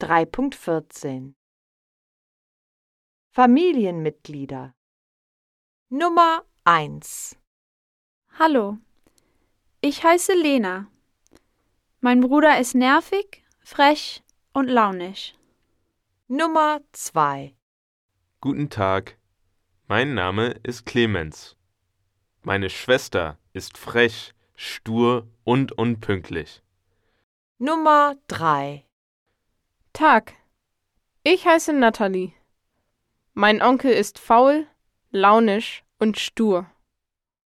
3.14 Familienmitglieder Nummer 1 Hallo, ich heiße Lena. Mein Bruder ist nervig, frech und launisch. Nummer 2 Guten Tag, mein Name ist Clemens. Meine Schwester ist frech, stur und unpünktlich. Nummer 3 Tag. Ich heiße Natalie. Mein Onkel ist faul, launisch und stur.